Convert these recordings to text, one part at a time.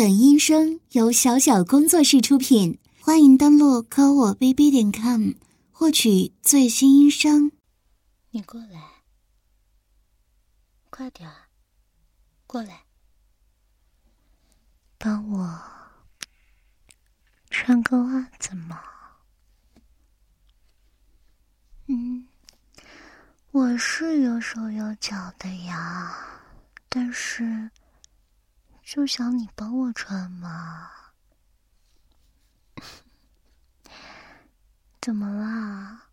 本音声由小小工作室出品，欢迎登录科我 bb 点 com 获取最新音声。你过来，快点，过来，帮我穿个袜子嘛。嗯，我是有手有脚的呀，但是。就想你帮我穿嘛？怎么啦？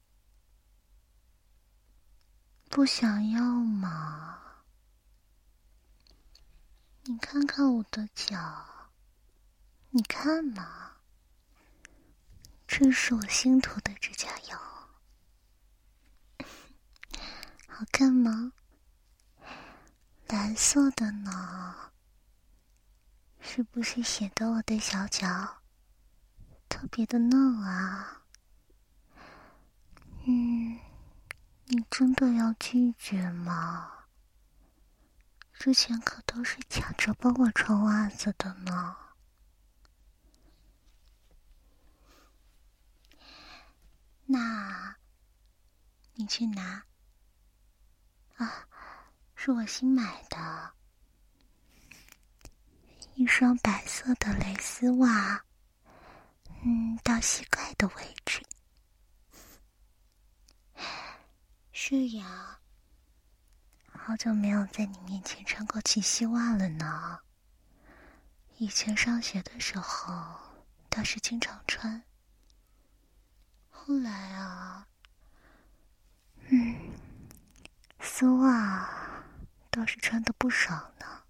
不想要吗？你看看我的脚，你看嘛，这是我新涂的指甲油，好看吗？蓝色的呢。是不是显得我的小脚特别的嫩啊？嗯，你真的要拒绝吗？之前可都是抢着帮我穿袜子的呢。那，你去拿。啊，是我新买的。一双白色的蕾丝袜，嗯，到膝盖的位置。是呀，好久没有在你面前穿过齐膝袜了呢。以前上学的时候倒是经常穿，后来啊，嗯，丝袜倒是穿的不少呢。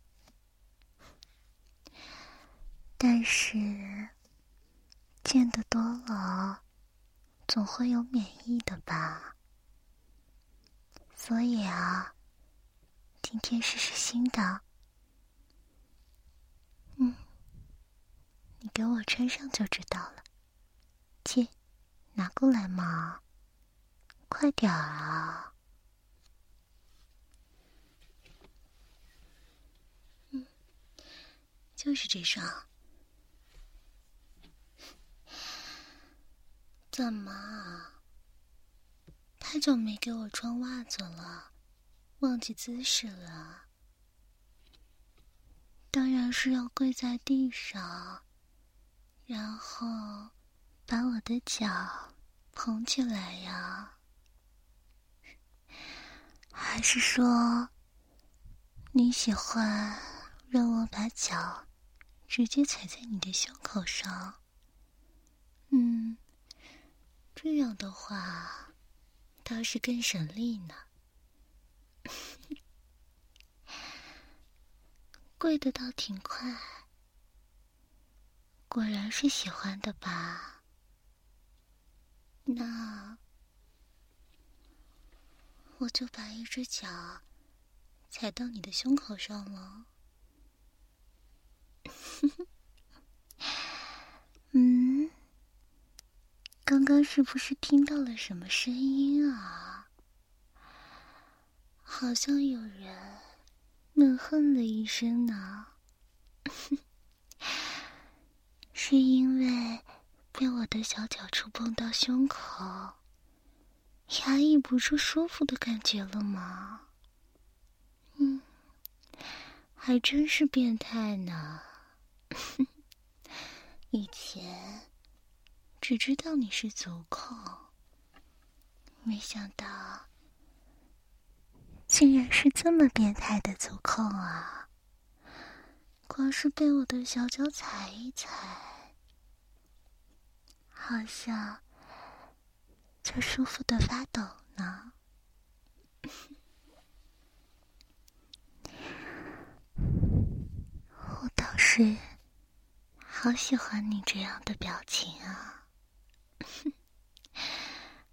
但是见得多了，总会有免疫的吧？所以啊，今天试试新的。嗯，你给我穿上就知道了。借，拿过来嘛，快点啊！嗯，就是这双。怎么？太久没给我穿袜子了，忘记姿势了。当然是要跪在地上，然后把我的脚捧起来呀。还是说你喜欢让我把脚直接踩在你的胸口上？嗯。这样的话，倒是更省力呢。跪的倒挺快，果然是喜欢的吧？那我就把一只脚踩到你的胸口上了。嗯。刚刚是不是听到了什么声音啊？好像有人闷哼了一声呢。是因为被我的小脚触碰到胸口，压抑不住舒服的感觉了吗？嗯，还真是变态呢。以前。只知道你是足控，没想到竟然是这么变态的足控啊！光是被我的小脚踩一踩，好像就舒服的发抖呢。我倒是好喜欢你这样的表情啊！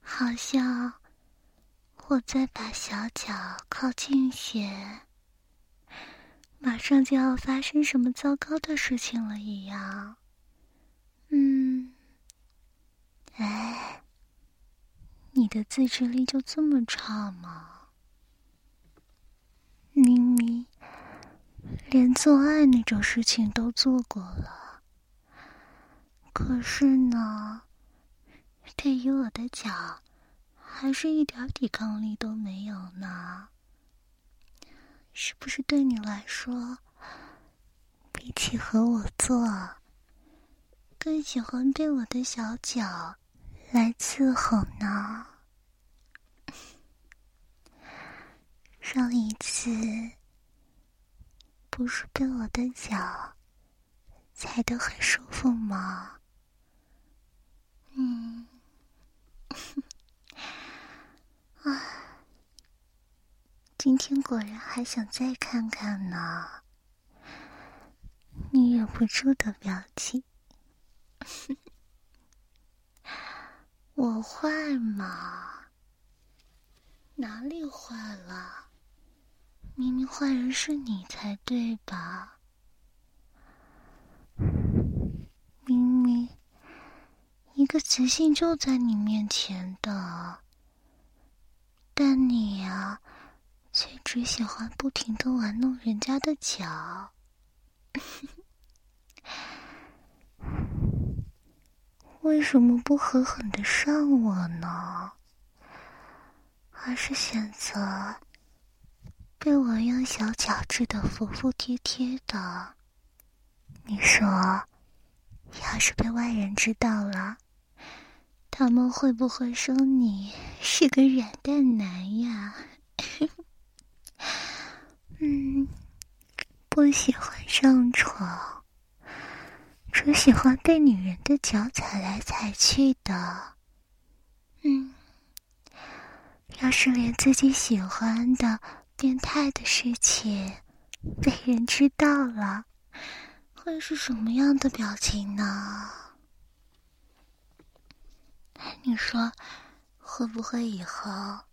好像我在把小脚靠近些，马上就要发生什么糟糕的事情了一样。嗯，哎，你的自制力就这么差吗？明明连做爱那种事情都做过了，可是呢，对于我的脚，还是一点抵抗力都没有呢。是不是对你来说，比起和我做，更喜欢被我的小脚来伺候呢？上一次。不是被我的脚踩得很舒服吗？嗯，哼啊，今天果然还想再看看呢。你忍不住的表情，我坏吗？哪里坏了？明明坏人是你才对吧？明明一个雌性就在你面前的，但你呀，却只喜欢不停的玩弄人家的脚。为什么不狠狠的上我呢？而是选择？被我用小脚治的服服帖帖的，你说，要是被外人知道了，他们会不会说你是个软蛋男呀？嗯，不喜欢上床，只喜欢被女人的脚踩来踩去的。嗯，要是连自己喜欢的。变态的事情被人知道了，会是什么样的表情呢？你说会不会以后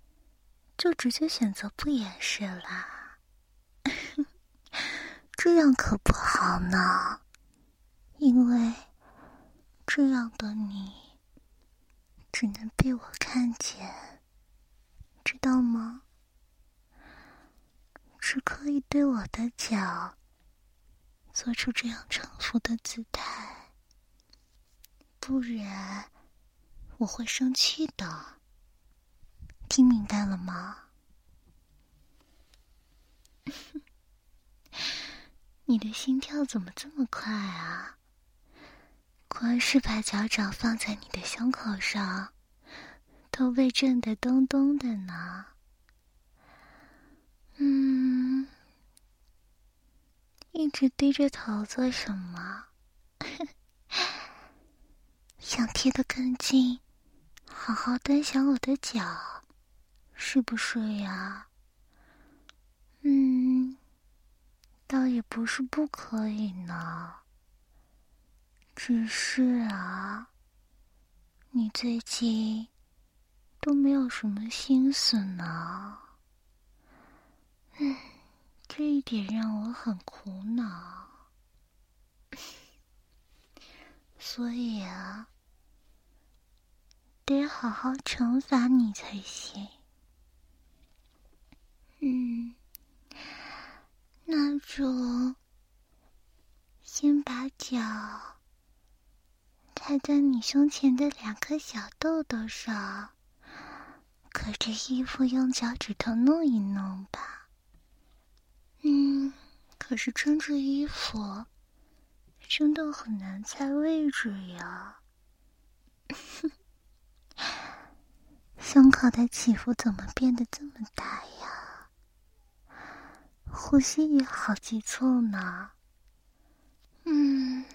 就直接选择不掩饰啦？这样可不好呢，因为这样的你只能被我看见，知道吗？只可以对我的脚做出这样臣服的姿态，不然我会生气的。听明白了吗？你的心跳怎么这么快啊？光是把脚掌放在你的胸口上，都被震得咚咚的呢。嗯，一直低着头做什么？想贴得更近，好好端详我的脚，是不是呀？嗯，倒也不是不可以呢。只是啊，你最近都没有什么心思呢。嗯，这一点让我很苦恼，所以啊，得好好惩罚你才行。嗯，那就先把脚踩在你胸前的两颗小豆豆上，隔着衣服用脚趾头弄一弄吧。嗯，可是穿着衣服真的很难猜位置呀。胸口的起伏怎么变得这么大呀？呼吸也好急促呢。嗯，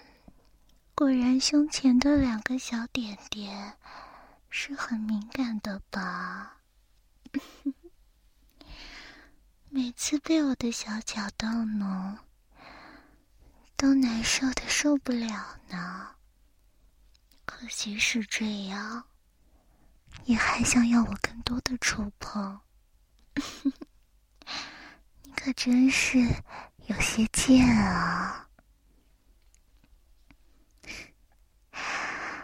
果然胸前的两个小点点是很敏感的吧？每次被我的小脚逗弄，都难受的受不了呢。可即使这样，也还想要我更多的触碰。你可真是有些贱啊！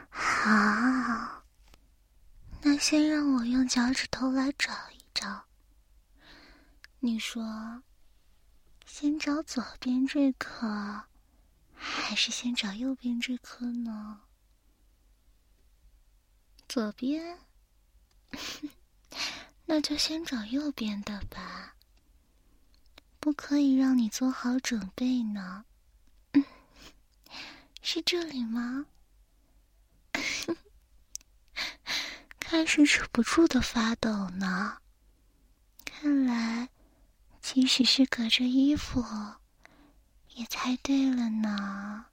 好，那先让我用脚趾头来找一找。你说，先找左边这颗，还是先找右边这颗呢？左边，那就先找右边的吧。不可以让你做好准备呢。是这里吗？开始止不住的发抖呢。看来，即使是隔着衣服，也猜对了呢。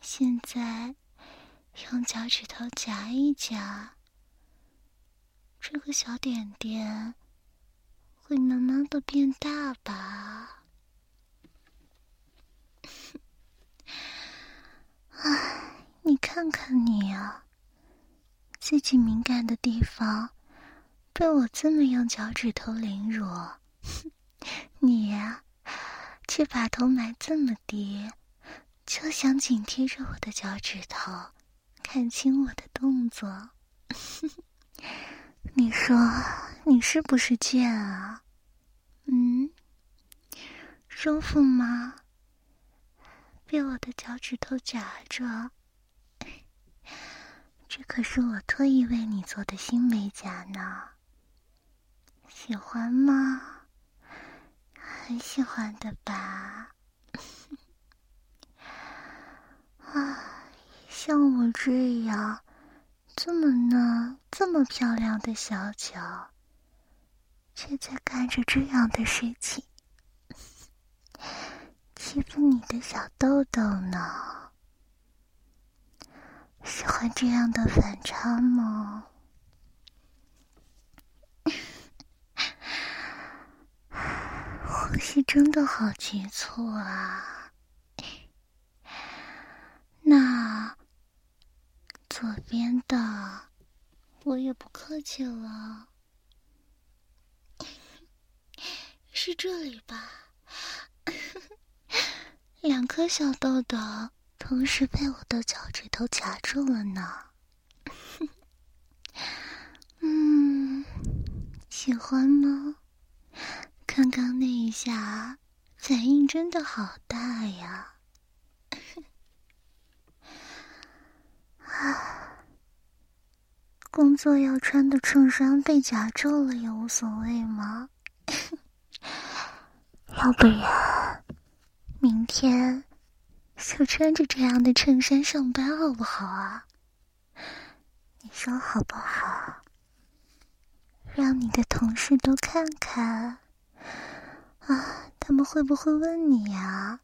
现在，用脚趾头夹一夹，这个小点点会慢慢的变大吧。唉，你看看你啊，自己敏感的地方被我这么用脚趾头凌辱，你呀，却把头埋这么低，就想紧贴着我的脚趾头，看清我的动作。你说你是不是贱啊？嗯，舒服吗？被我的脚趾头夹着，这可是我特意为你做的新美甲呢。喜欢吗？很喜欢的吧？啊，像我这样这么嫩、这么漂亮的小脚，却在干着这样的事情。欺负你的小豆豆呢？喜欢这样的反差吗？呼吸真的好急促啊！那左边的，我也不客气了，是这里吧？两颗小豆豆同时被我的脚趾头夹住了呢。嗯，喜欢吗？刚刚那一下反应真的好大呀！啊 工作要穿的衬衫被夹住了也无所谓吗？要不然？明天就穿着这样的衬衫上班好不好啊？你说好不好？让你的同事都看看啊，他们会不会问你呀？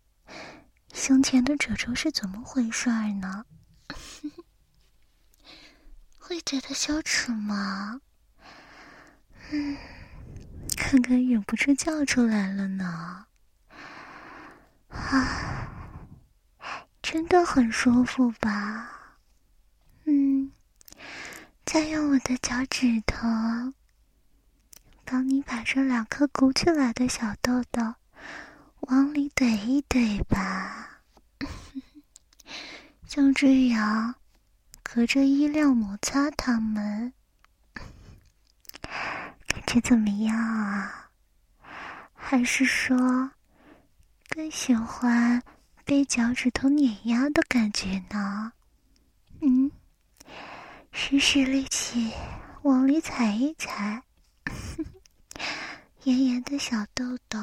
胸前的褶皱是怎么回事儿呢？会觉得羞耻吗？嗯，刚刚忍不住叫出来了呢。啊，真的很舒服吧？嗯，再用我的脚趾头帮你把这两颗鼓起来的小豆豆往里怼一怼吧，就这样隔着衣料摩擦它们，感觉怎么样啊？还是说？更喜欢被脚趾头碾压的感觉呢。嗯，使使力气往里踩一踩，圆圆的小豆豆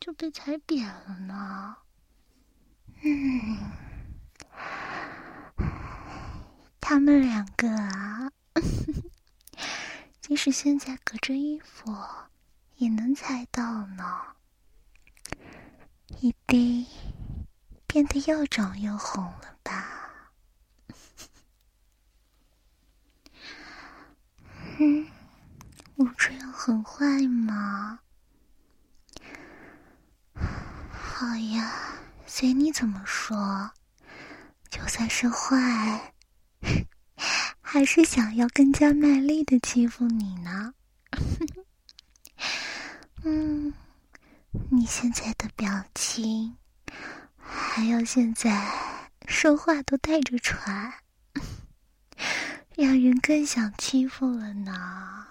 就被踩扁了呢。嗯，他们两个啊，即使现在隔着衣服，也能猜到呢。一定变得又肿又红了吧？嗯，我这样很坏吗？好呀，随你怎么说。就算是坏，还是想要更加卖力的欺负你呢。嗯。你现在的表情，还有现在说话都带着喘，让人更想欺负了呢。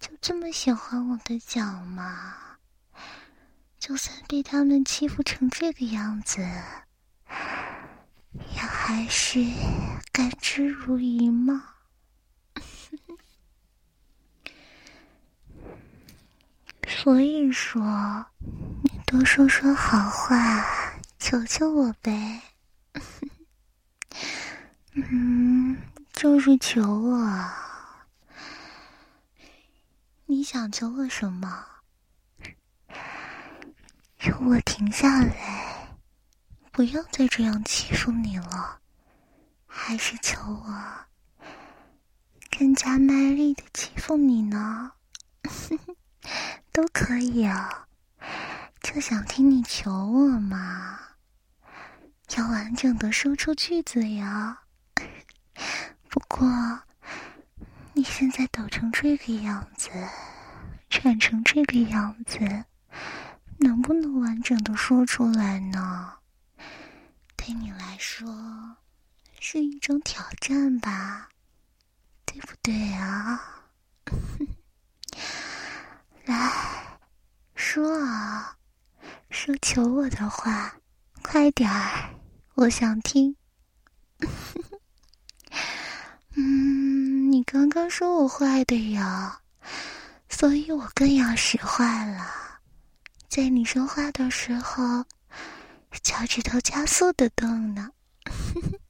就这么喜欢我的脚吗？就算被他们欺负成这个样子，也还是甘之如饴吗？所以说，你多说说好话，求求我呗。嗯，就是求我。你想求我什么？求我停下来，不要再这样欺负你了，还是求我更加卖力的欺负你呢？都可以啊，就想听你求我嘛。要完整的说出句子呀。不过，你现在抖成这个样子，喘成这个样子，能不能完整的说出来呢？对你来说，是一种挑战吧？对不对啊？来说啊，说求我的话，快点儿，我想听。嗯，你刚刚说我坏的呀，所以我更要使坏了。在你说话的时候，脚趾头加速的动呢。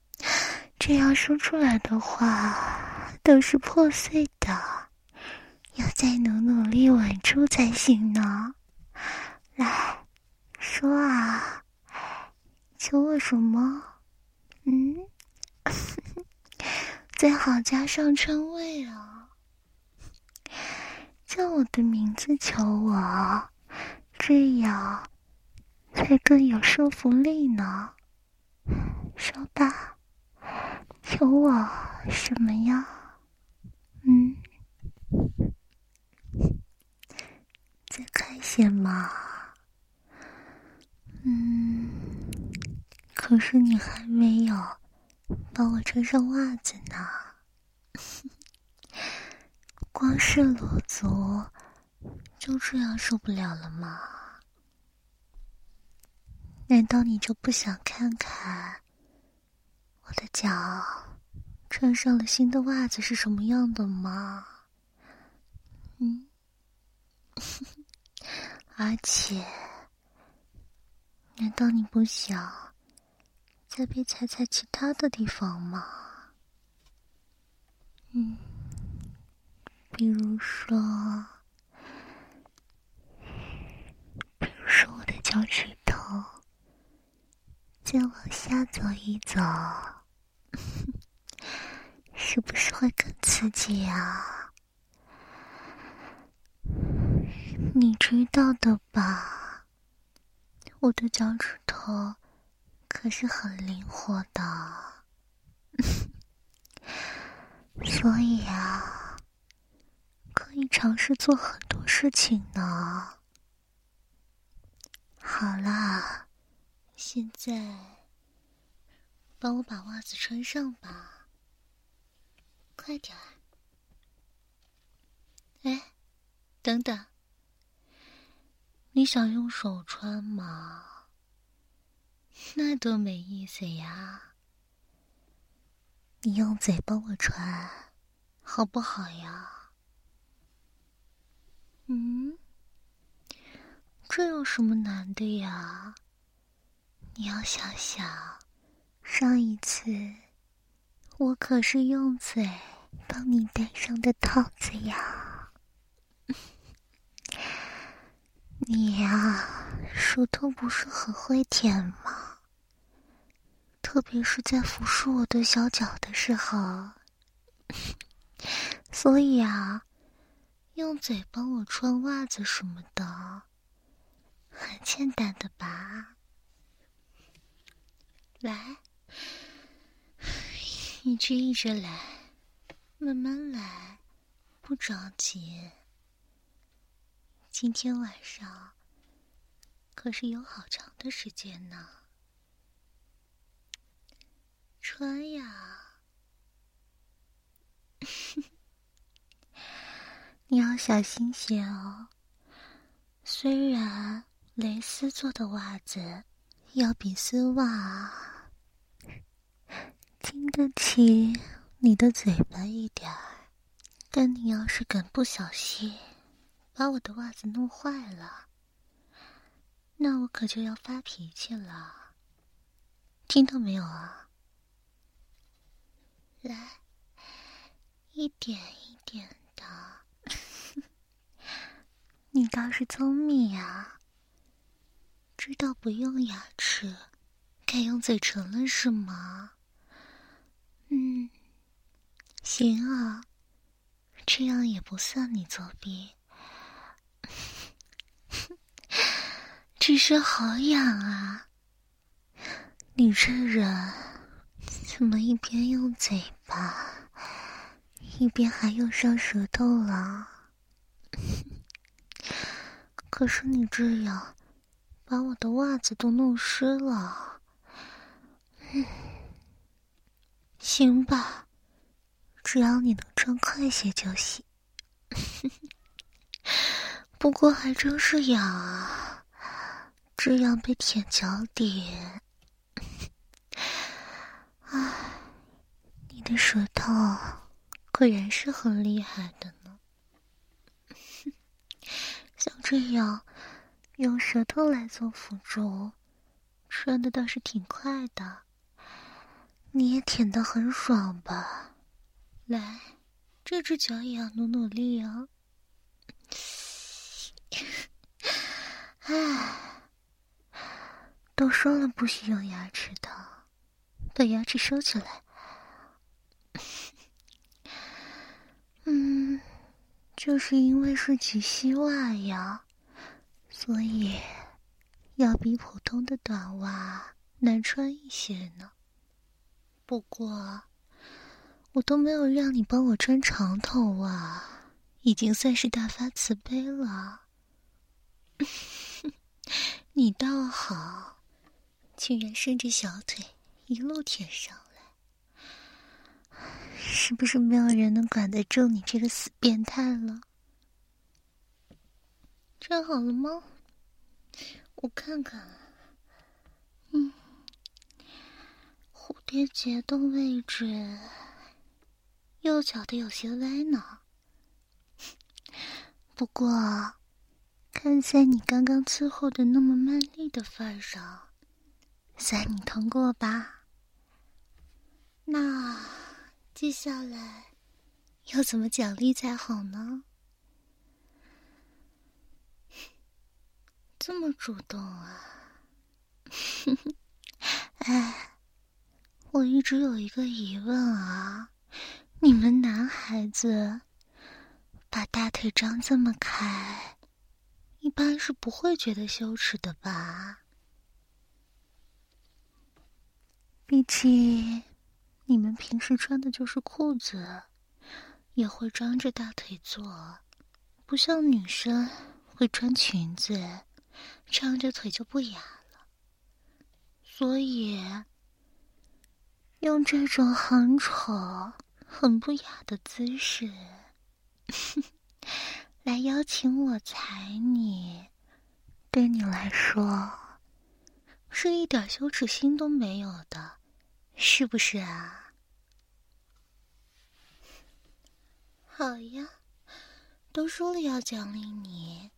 这样说出来的话都是破碎的，要再努努力稳住才行呢。来说啊，求我什么？嗯。最好加上称谓啊，叫我的名字求我，这样才更有说服力呢。说吧，求我什么呀？嗯，再看一些嘛。嗯，可是你还没有。帮我穿上袜子呢，光是裸足就这样受不了了吗？难道你就不想看看我的脚穿上了新的袜子是什么样的吗？嗯，而且，难道你不想？再别踩踩其他的地方吗，嗯，比如说，比如说我的脚趾，再往下走一走，是不是会更刺激呀？你知道的吧，我的脚趾头。可是很灵活的，所以啊，可以尝试做很多事情呢。好啦，现在帮我把袜子穿上吧，快点儿！哎，等等，你想用手穿吗？那多没意思呀！你用嘴帮我穿，好不好呀？嗯，这有什么难的呀？你要想想，上一次我可是用嘴帮你戴上的套子呀！你呀，舌头不是很会舔吗？特别是在抚拭我的小脚的时候，所以啊，用嘴帮我穿袜子什么的，很简单的吧？来，一直一直来，慢慢来，不着急。今天晚上可是有好长的时间呢。穿呀，你要小心些哦。虽然蕾丝做的袜子要比丝袜经得起你的嘴巴一点儿，但你要是敢不小心把我的袜子弄坏了，那我可就要发脾气了。听到没有啊？来，一点一点的。你倒是聪明呀，知道不用牙齿，该用嘴唇了是吗？嗯，行啊，这样也不算你作弊，只是好痒啊！你这人怎么一边用嘴巴，一边还用上舌头了？可是你这样，把我的袜子都弄湿了。嗯，行吧，只要你能穿快些就行。不过还真是痒啊，这样被舔脚底。唉，你的舌头果然是很厉害的呢。像这样用舌头来做辅助，穿的倒是挺快的。你也舔得很爽吧？来，这只脚也要努努力哦。唉，都说了不许用牙齿的，把牙齿收起来。嗯。就是因为是及膝袜呀，所以要比普通的短袜难穿一些呢。不过我都没有让你帮我穿长筒袜，已经算是大发慈悲了。你倒好，竟然伸着小腿一路舔上来，是不是没有人能管得住你这个死变态了？站好了吗？我看看，嗯，蝴蝶结的位置，右脚的有些歪呢。不过，看在你刚刚伺候的那么卖力的份上，算你通过吧。那接下来要怎么奖励才好呢？这么主动啊！哎，我一直有一个疑问啊，你们男孩子把大腿张这么开，一般是不会觉得羞耻的吧？毕竟你们平时穿的就是裤子，也会张着大腿坐，不像女生会穿裙子。张着腿就不雅了，所以用这种很丑、很不雅的姿势 来邀请我踩你，对你来说是一点羞耻心都没有的，是不是啊？好呀，都说了要奖励你。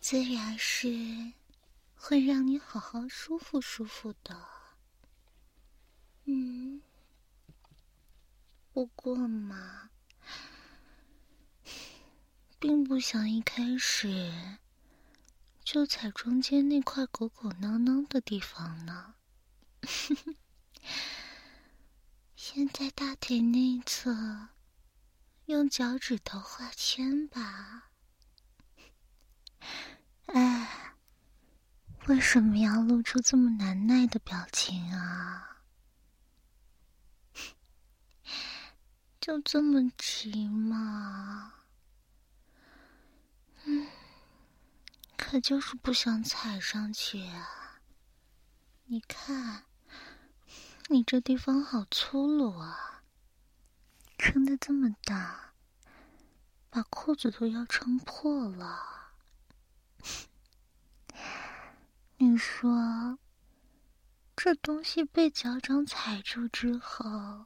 自然是会让你好好舒服舒服的。嗯，不过嘛，并不想一开始就踩中间那块鼓鼓囊囊的地方呢。先在大腿内侧用脚趾头画圈吧。哎，为什么要露出这么难耐的表情啊？就这么急吗？嗯，可就是不想踩上去啊！你看，你这地方好粗鲁啊，撑的这么大，把裤子都要撑破了。你说，这东西被脚掌踩住之后，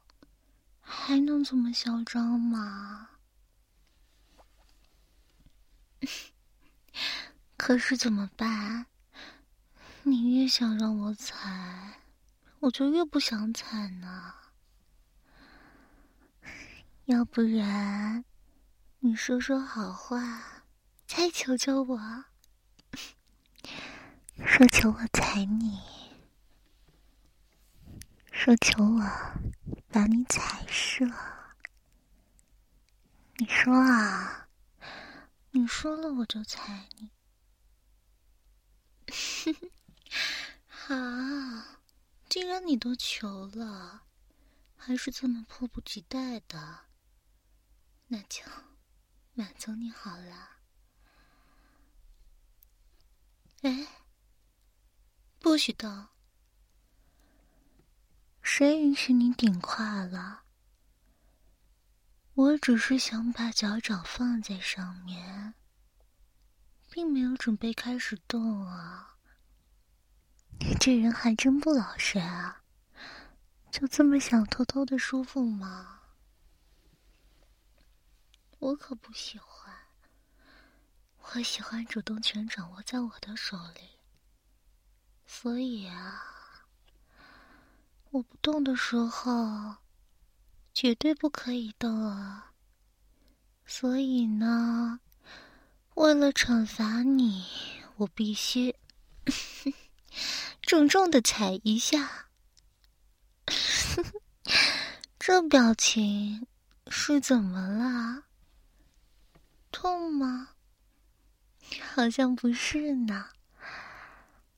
还能怎么嚣张吗？可是怎么办？你越想让我踩，我就越不想踩呢。要不然，你说说好话，再求求我。说求我踩你，说求我把你踩射。你说啊，你说了我就踩你。好，既然你都求了，还是这么迫不及待的，那就满足你好了。哎。不许动！谁允许你顶胯了？我只是想把脚掌放在上面，并没有准备开始动啊！你这人还真不老实啊！就这么想偷偷的舒服吗？我可不喜欢，我喜欢主动权掌握在我的手里。所以啊，我不动的时候，绝对不可以动啊。所以呢，为了惩罚你，我必须 重重的踩一下。这表情是怎么了？痛吗？好像不是呢。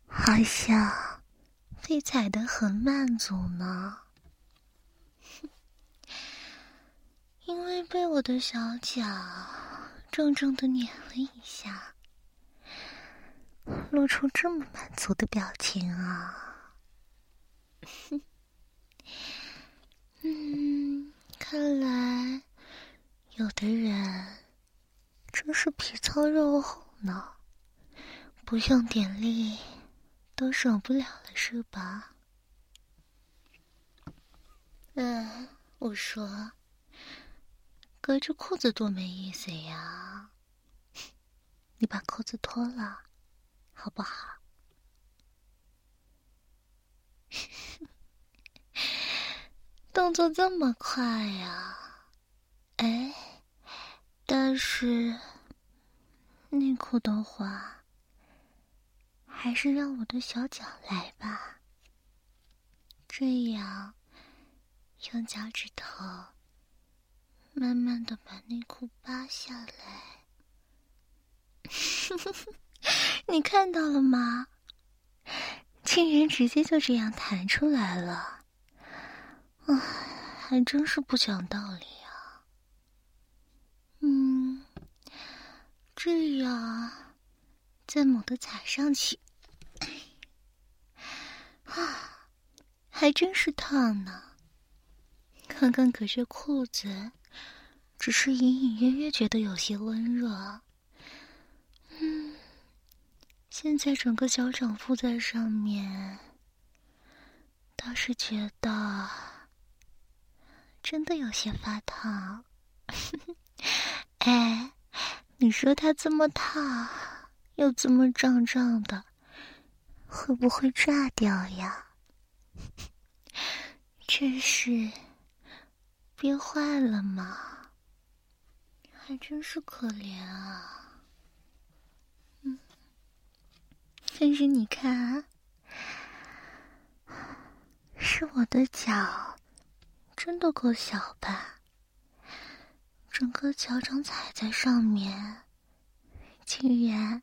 好像被踩得很满足呢，因为被我的小脚重重的碾了一下，露出这么满足的表情啊！嗯，看来有的人真是皮糙肉厚呢，不用点力。都受不了了是吧？嗯，我说，隔着裤子多没意思呀！你把裤子脱了，好不好？动作这么快呀！哎，但是内裤的话。还是让我的小脚来吧，这样用脚趾头慢慢的把内裤扒下来。你看到了吗？竟然直接就这样弹出来了，唉，还真是不讲道理啊。嗯，这样再猛地踩上去。啊，还真是烫呢！刚刚隔着裤子，只是隐隐约约觉得有些温热。嗯，现在整个脚掌附在上面，倒是觉得真的有些发烫。哎，你说它这么烫，又这么胀胀的。会不会炸掉呀？真是憋坏了吗？还真是可怜啊。嗯，但是你看，是我的脚真的够小吧？整个脚掌踩在上面，竟然。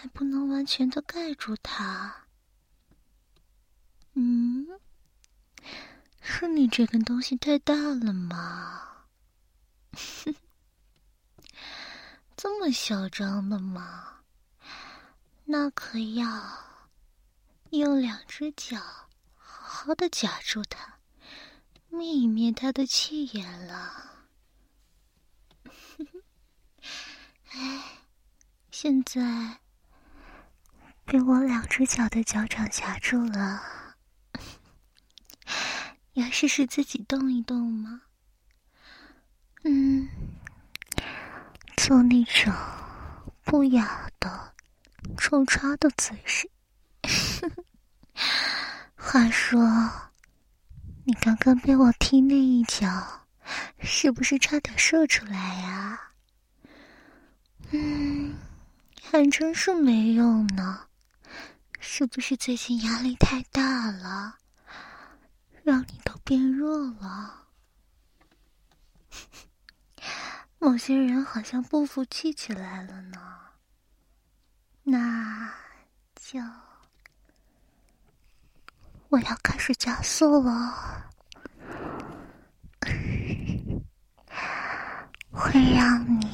还不能完全的盖住它。嗯，是你这根东西太大了吗？这么嚣张的吗？那可要用两只脚好好的夹住它，灭一灭它的气焰了。哎，现在被我两只脚的脚掌夹住了，要试试自己动一动吗？嗯，做那种不雅的、抽插的姿势。话说，你刚刚被我踢那一脚，是不是差点射出来呀？嗯，还真是没用呢。是不是最近压力太大了，让你都变弱了？某些人好像不服气起来了呢。那就。我要开始加速了，会让你